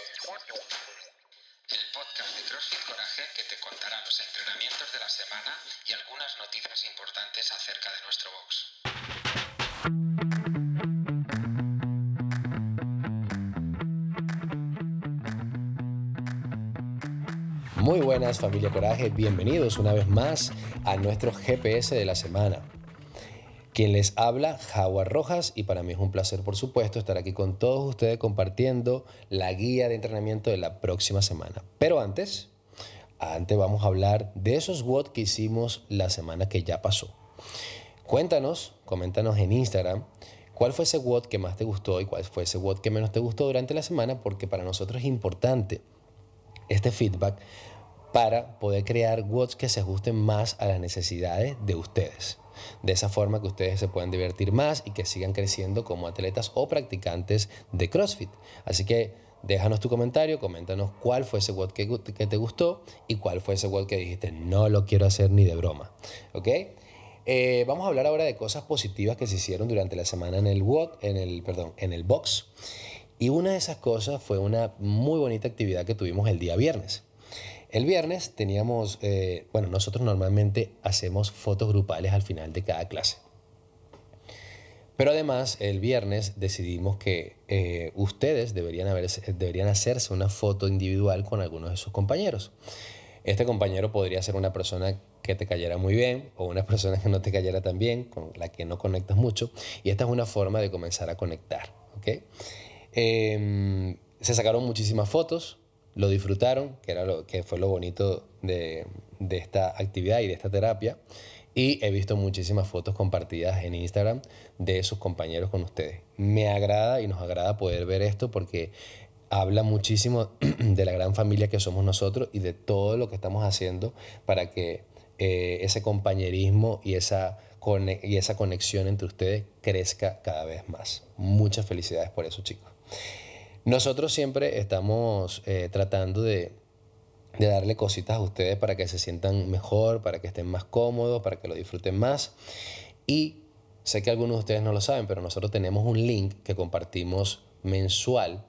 El podcast de CrossFit Coraje que te contará los entrenamientos de la semana y algunas noticias importantes acerca de nuestro box. Muy buenas familia Coraje, bienvenidos una vez más a nuestro GPS de la semana. Quien les habla, Jaguar Rojas, y para mí es un placer, por supuesto, estar aquí con todos ustedes compartiendo la guía de entrenamiento de la próxima semana. Pero antes, antes vamos a hablar de esos WOD que hicimos la semana que ya pasó. Cuéntanos, coméntanos en Instagram cuál fue ese WOD que más te gustó y cuál fue ese WOD que menos te gustó durante la semana, porque para nosotros es importante este feedback para poder crear WODs que se ajusten más a las necesidades de ustedes. De esa forma que ustedes se puedan divertir más y que sigan creciendo como atletas o practicantes de CrossFit. Así que déjanos tu comentario, coméntanos cuál fue ese WOD que, te gustó y cuál fue ese WOD que dijiste no lo quiero hacer ni de broma. ¿Ok? Eh, vamos a hablar ahora de cosas positivas que se hicieron durante la semana en el WOD, en el, perdón, en el box. Y una de esas cosas fue una muy bonita actividad que tuvimos el día viernes. El viernes teníamos, eh, bueno, nosotros normalmente hacemos fotos grupales al final de cada clase. Pero además, el viernes decidimos que eh, ustedes deberían, deberían hacerse una foto individual con algunos de sus compañeros. Este compañero podría ser una persona que te cayera muy bien o una persona que no te cayera tan bien, con la que no conectas mucho. Y esta es una forma de comenzar a conectar. ¿okay? Eh, se sacaron muchísimas fotos, lo disfrutaron, que, era lo, que fue lo bonito de, de, esta actividad y de esta terapia. Y he visto muchísimas fotos compartidas en Instagram de sus compañeros con ustedes. Me agrada y nos agrada poder ver esto porque habla muchísimo de la gran familia que somos nosotros y de todo lo que estamos haciendo para que eh, ese compañerismo y esa, y esa conexión entre ustedes crezca cada vez más. Muchas felicidades por eso, chicos. Nosotros siempre estamos eh, tratando de, de, darle cositas a ustedes para que se sientan mejor, para que estén más cómodos, para que lo disfruten más. Y sé que algunos de ustedes no lo saben, pero nosotros tenemos un link que compartimos mensual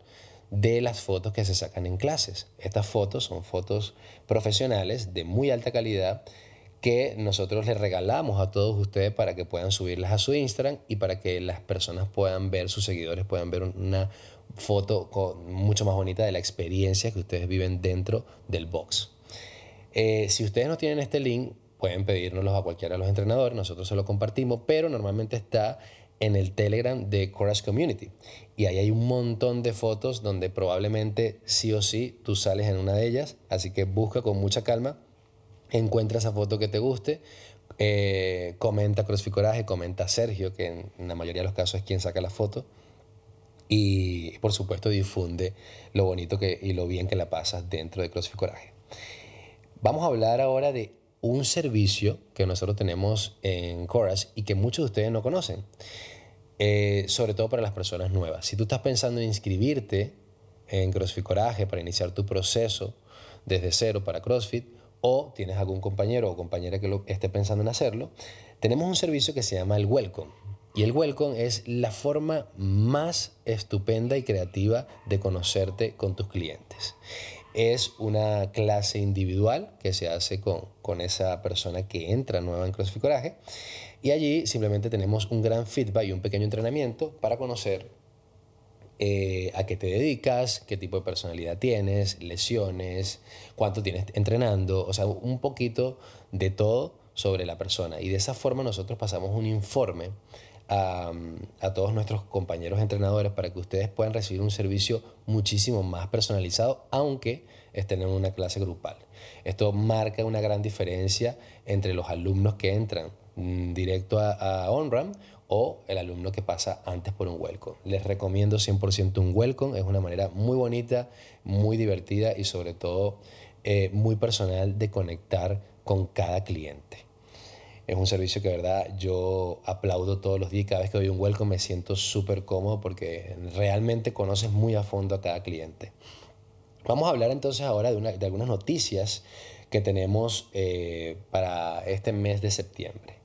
de las fotos que se sacan en clases. Estas fotos son fotos profesionales de muy alta calidad que nosotros les regalamos a todos ustedes para que puedan subirlas a su Instagram y para que las personas puedan ver, sus seguidores puedan ver una foto mucho más bonita de la experiencia que ustedes viven dentro del box. Eh, si ustedes no tienen este link, pueden pedírnoslo a cualquiera de los entrenadores, nosotros se lo compartimos, pero normalmente está en el Telegram de Courage Community. Y ahí hay un montón de fotos donde probablemente sí o sí tú sales en una de ellas, así que busca con mucha calma encuentra esa foto que te guste, eh, comenta CrossFit Coraje, comenta Sergio, que en la mayoría de los casos es quien saca la foto, y por supuesto difunde lo bonito que, y lo bien que la pasas dentro de CrossFit Coraje. Vamos a hablar ahora de un servicio que nosotros tenemos en Courage y que muchos de ustedes no conocen, eh, sobre todo para las personas nuevas. Si tú estás pensando en inscribirte en CrossFit Coraje para iniciar tu proceso desde cero para CrossFit, o tienes algún compañero o compañera que lo esté pensando en hacerlo, tenemos un servicio que se llama el Welcome. Y el Welcome es la forma más estupenda y creativa de conocerte con tus clientes. Es una clase individual que se hace con, con esa persona que entra nueva en CrossFit Coraje. Y allí simplemente tenemos un gran feedback y un pequeño entrenamiento para conocer eh, a qué te dedicas, qué tipo de personalidad tienes, lesiones, cuánto tienes entrenando, o sea, un poquito de todo sobre la persona. Y de esa forma nosotros pasamos un informe a, todos nuestros compañeros entrenadores para que ustedes puedan recibir un servicio muchísimo más personalizado, aunque estén en una clase grupal. Esto marca una gran diferencia entre los alumnos que entran mm, directo a, a OnRAM o el alumno que pasa antes por un welcome. Les recomiendo 100% un welcome, es una manera muy bonita, muy divertida y sobre todo eh, muy personal de conectar con cada cliente. Es un servicio que de verdad yo aplaudo todos los días. Cada vez que doy un welcome me siento súper cómodo porque realmente conoces muy a fondo a cada cliente. Vamos a hablar entonces ahora de, una, de algunas noticias que tenemos eh, para este mes de septiembre.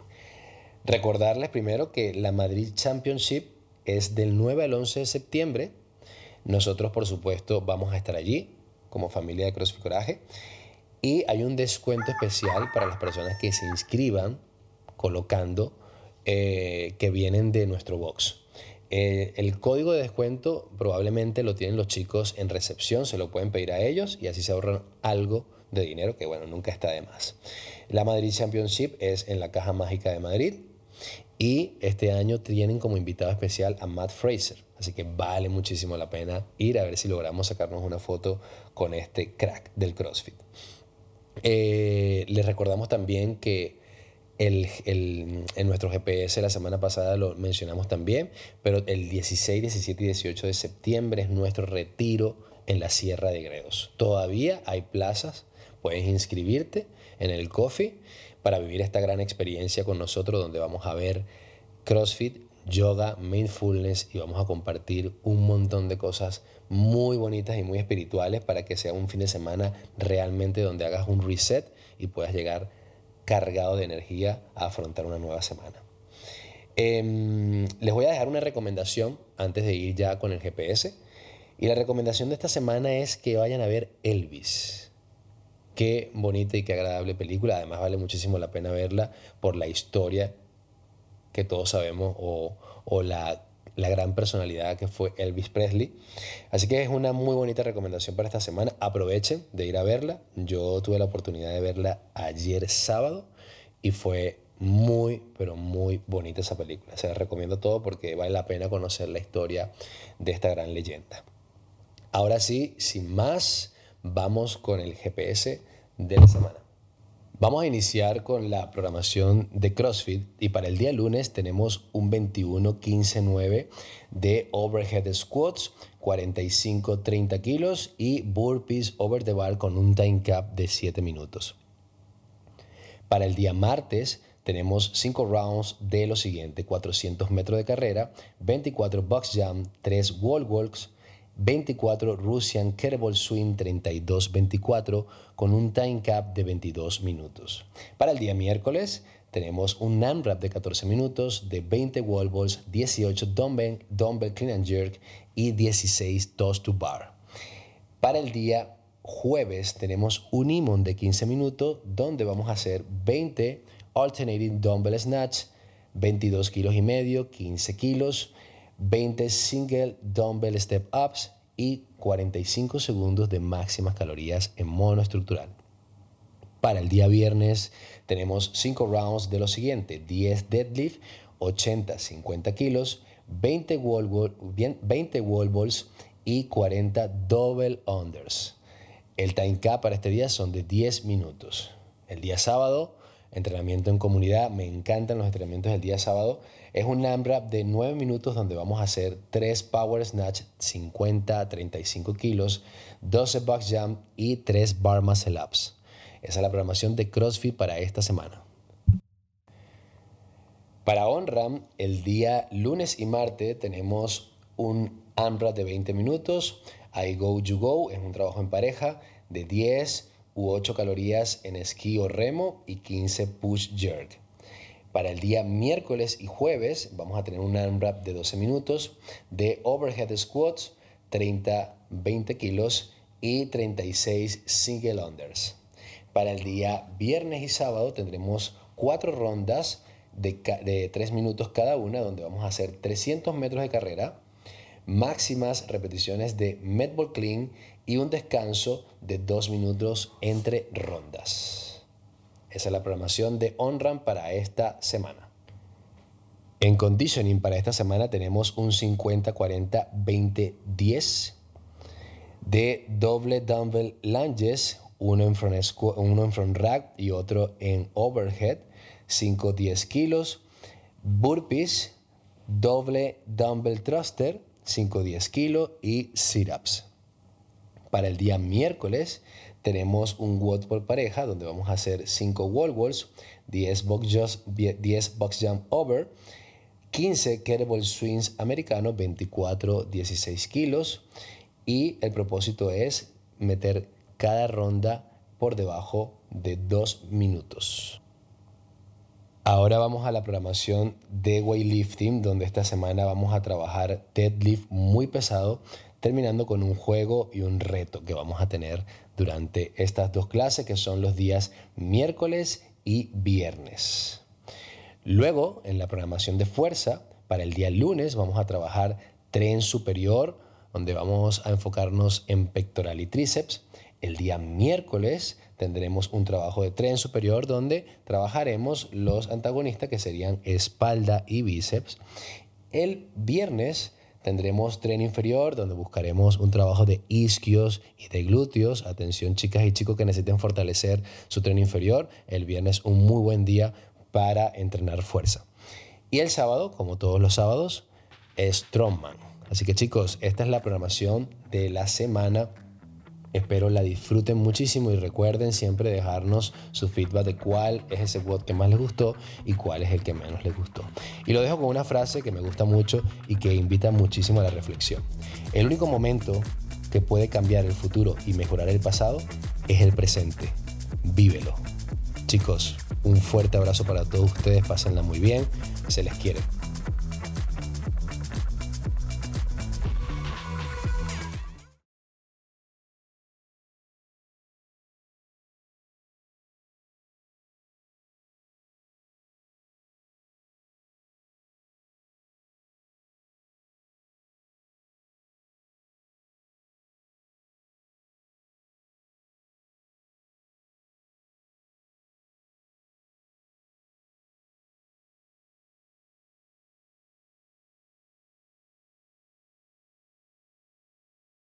Recordarles primero que la Madrid Championship es del 9 al 11 de septiembre Nosotros, por supuesto, vamos a estar allí como familia de CrossFit Coraje. Y hay un descuento especial para las personas que se inscriban colocando eh, que vienen de nuestro box. Eh, el código de descuento probablemente lo tienen los chicos en recepción, se lo pueden pedir a ellos y así se ahorran algo de dinero que bueno, nunca está de más. La Madrid Championship es en la Caja Mágica de Madrid y este año tienen como invitado especial a Matt Fraser, así que vale muchísimo la pena ir a ver si logramos sacarnos una foto con este crack del CrossFit. Eh, les recordamos también que en nuestro GPS la semana pasada lo mencionamos también, pero el 16, 17 y 18 de septiembre es nuestro retiro en la Sierra de Gredos. Todavía hay plazas, puedes inscribirte en el Coffee para vivir esta gran experiencia con nosotros donde vamos a ver CrossFit, yoga, mindfulness y vamos a compartir un montón de cosas muy bonitas y muy espirituales para que sea un fin de semana realmente donde hagas un reset y puedas llegar cargado de energía a afrontar una nueva semana. Em, les voy a dejar una recomendación antes de ir ya con el GPS. Y la recomendación de esta semana es que vayan a ver Elvis. Qué bonita y qué agradable película. Además vale muchísimo la pena verla por la historia que todos sabemos o, o la la gran personalidad que fue Elvis Presley. Así que es una muy bonita recomendación para esta semana. Aprovechen de ir a verla. Yo tuve la oportunidad de verla ayer sábado y fue muy, pero muy bonita esa película. Se la recomiendo todo porque vale la pena conocer la historia de esta gran leyenda. Ahora sí, sin más, vamos con el GPS de la semana. Vamos a iniciar con la programación de CrossFit y para el día lunes tenemos un 21-15-9 de overhead squats, 45-30 kilos y burpees over the bar con un time cap de 7 minutos. Para el día martes tenemos 5 rounds de lo siguiente, 400 metros de carrera, 24 box jump, 3 wall walks, 24 Russian Kettlebell Swing 32-24 con un time cap de 22 minutos. Para el día miércoles tenemos un AMRAP de 14 minutos de 20 wall balls, 18 dumbbell, clean and jerk y 16 toss to bar. Para el día jueves tenemos un IMON de 15 minutos donde vamos a hacer 20 alternating dumbbell snatch, 22 kilos y medio, 15 kilos, 20 single dumbbell step ups y 45 segundos de máximas calorías en mono estructural. Para el día viernes tenemos 5 rounds de lo siguiente, 10 deadlift, 80-50 kilos, 20 wall, 20 wall balls y 40 double unders. El time cap para este día son de 10 minutos. El día sábado entrenamiento en comunidad. Me encantan los entrenamientos del día sábado. Es un AMRAP de 9 minutos donde vamos a hacer 3 Power Snatch 50 a 35 kilos, 12 Box Jump y 3 Bar Muscle Ups. Esa es la programación de CrossFit para esta semana. Para OnRAM, el día lunes y martes tenemos un AMRAP de 20 minutos. I Go You Go es un trabajo en pareja de 10 u 8 calorías en esquí o remo y 15 push jerk. Para el día miércoles y jueves vamos a tener un AMRAP de 12 minutos de overhead squats, 30-20 kilos y 36 single unders. Para el día viernes y sábado tendremos cuatro rondas de, de 3 minutos cada una donde vamos a hacer 300 metros de carrera, máximas repeticiones de medball clean y un descanso de dos minutos entre rondas. Esa es la programación de OnRAM para esta semana. En conditioning para esta semana tenemos un 50-40-20-10 de doble dumbbell lunges, uno en, front uno en front rack y otro en overhead, 5-10 kilos, burpees, doble dumbbell thruster, 5-10 kilos y sit-ups. Para el día miércoles tenemos un WOD por pareja donde vamos a hacer 5 wall walls, 10 box, 10 box jump over, 15 kettlebell swings americanos, 24, 16 kilos. Y el propósito es meter cada ronda por debajo de 2 minutos. Ahora vamos a la programación de weightlifting, donde esta semana vamos a trabajar deadlift muy pesado, terminando con un juego y un reto que vamos a tener durante estas dos clases que son los días miércoles y viernes. Luego, en la programación de fuerza, para el día lunes vamos a trabajar tren superior, donde vamos a enfocarnos en pectoral y tríceps. El día miércoles tendremos un trabajo de tren superior donde trabajaremos los antagonistas que serían espalda y bíceps. El viernes tendremos tren inferior donde buscaremos un trabajo de isquios y de glúteos. Atención chicas y chicos que necesiten fortalecer su tren inferior. El viernes un muy buen día para entrenar fuerza. Y el sábado, como todos los sábados, es Strongman. Así que chicos, esta es la programación de la semana. Espero la disfruten muchísimo y recuerden siempre dejarnos su feedback de cuál es ese WOD que más les gustó y cuál es el que menos les gustó. Y lo dejo con una frase que me gusta mucho y que invita muchísimo a la reflexión. El único momento que puede cambiar el futuro y mejorar el pasado es el presente. Vívelo. Chicos, un fuerte abrazo para todos ustedes, pásenla muy bien, se les quiere.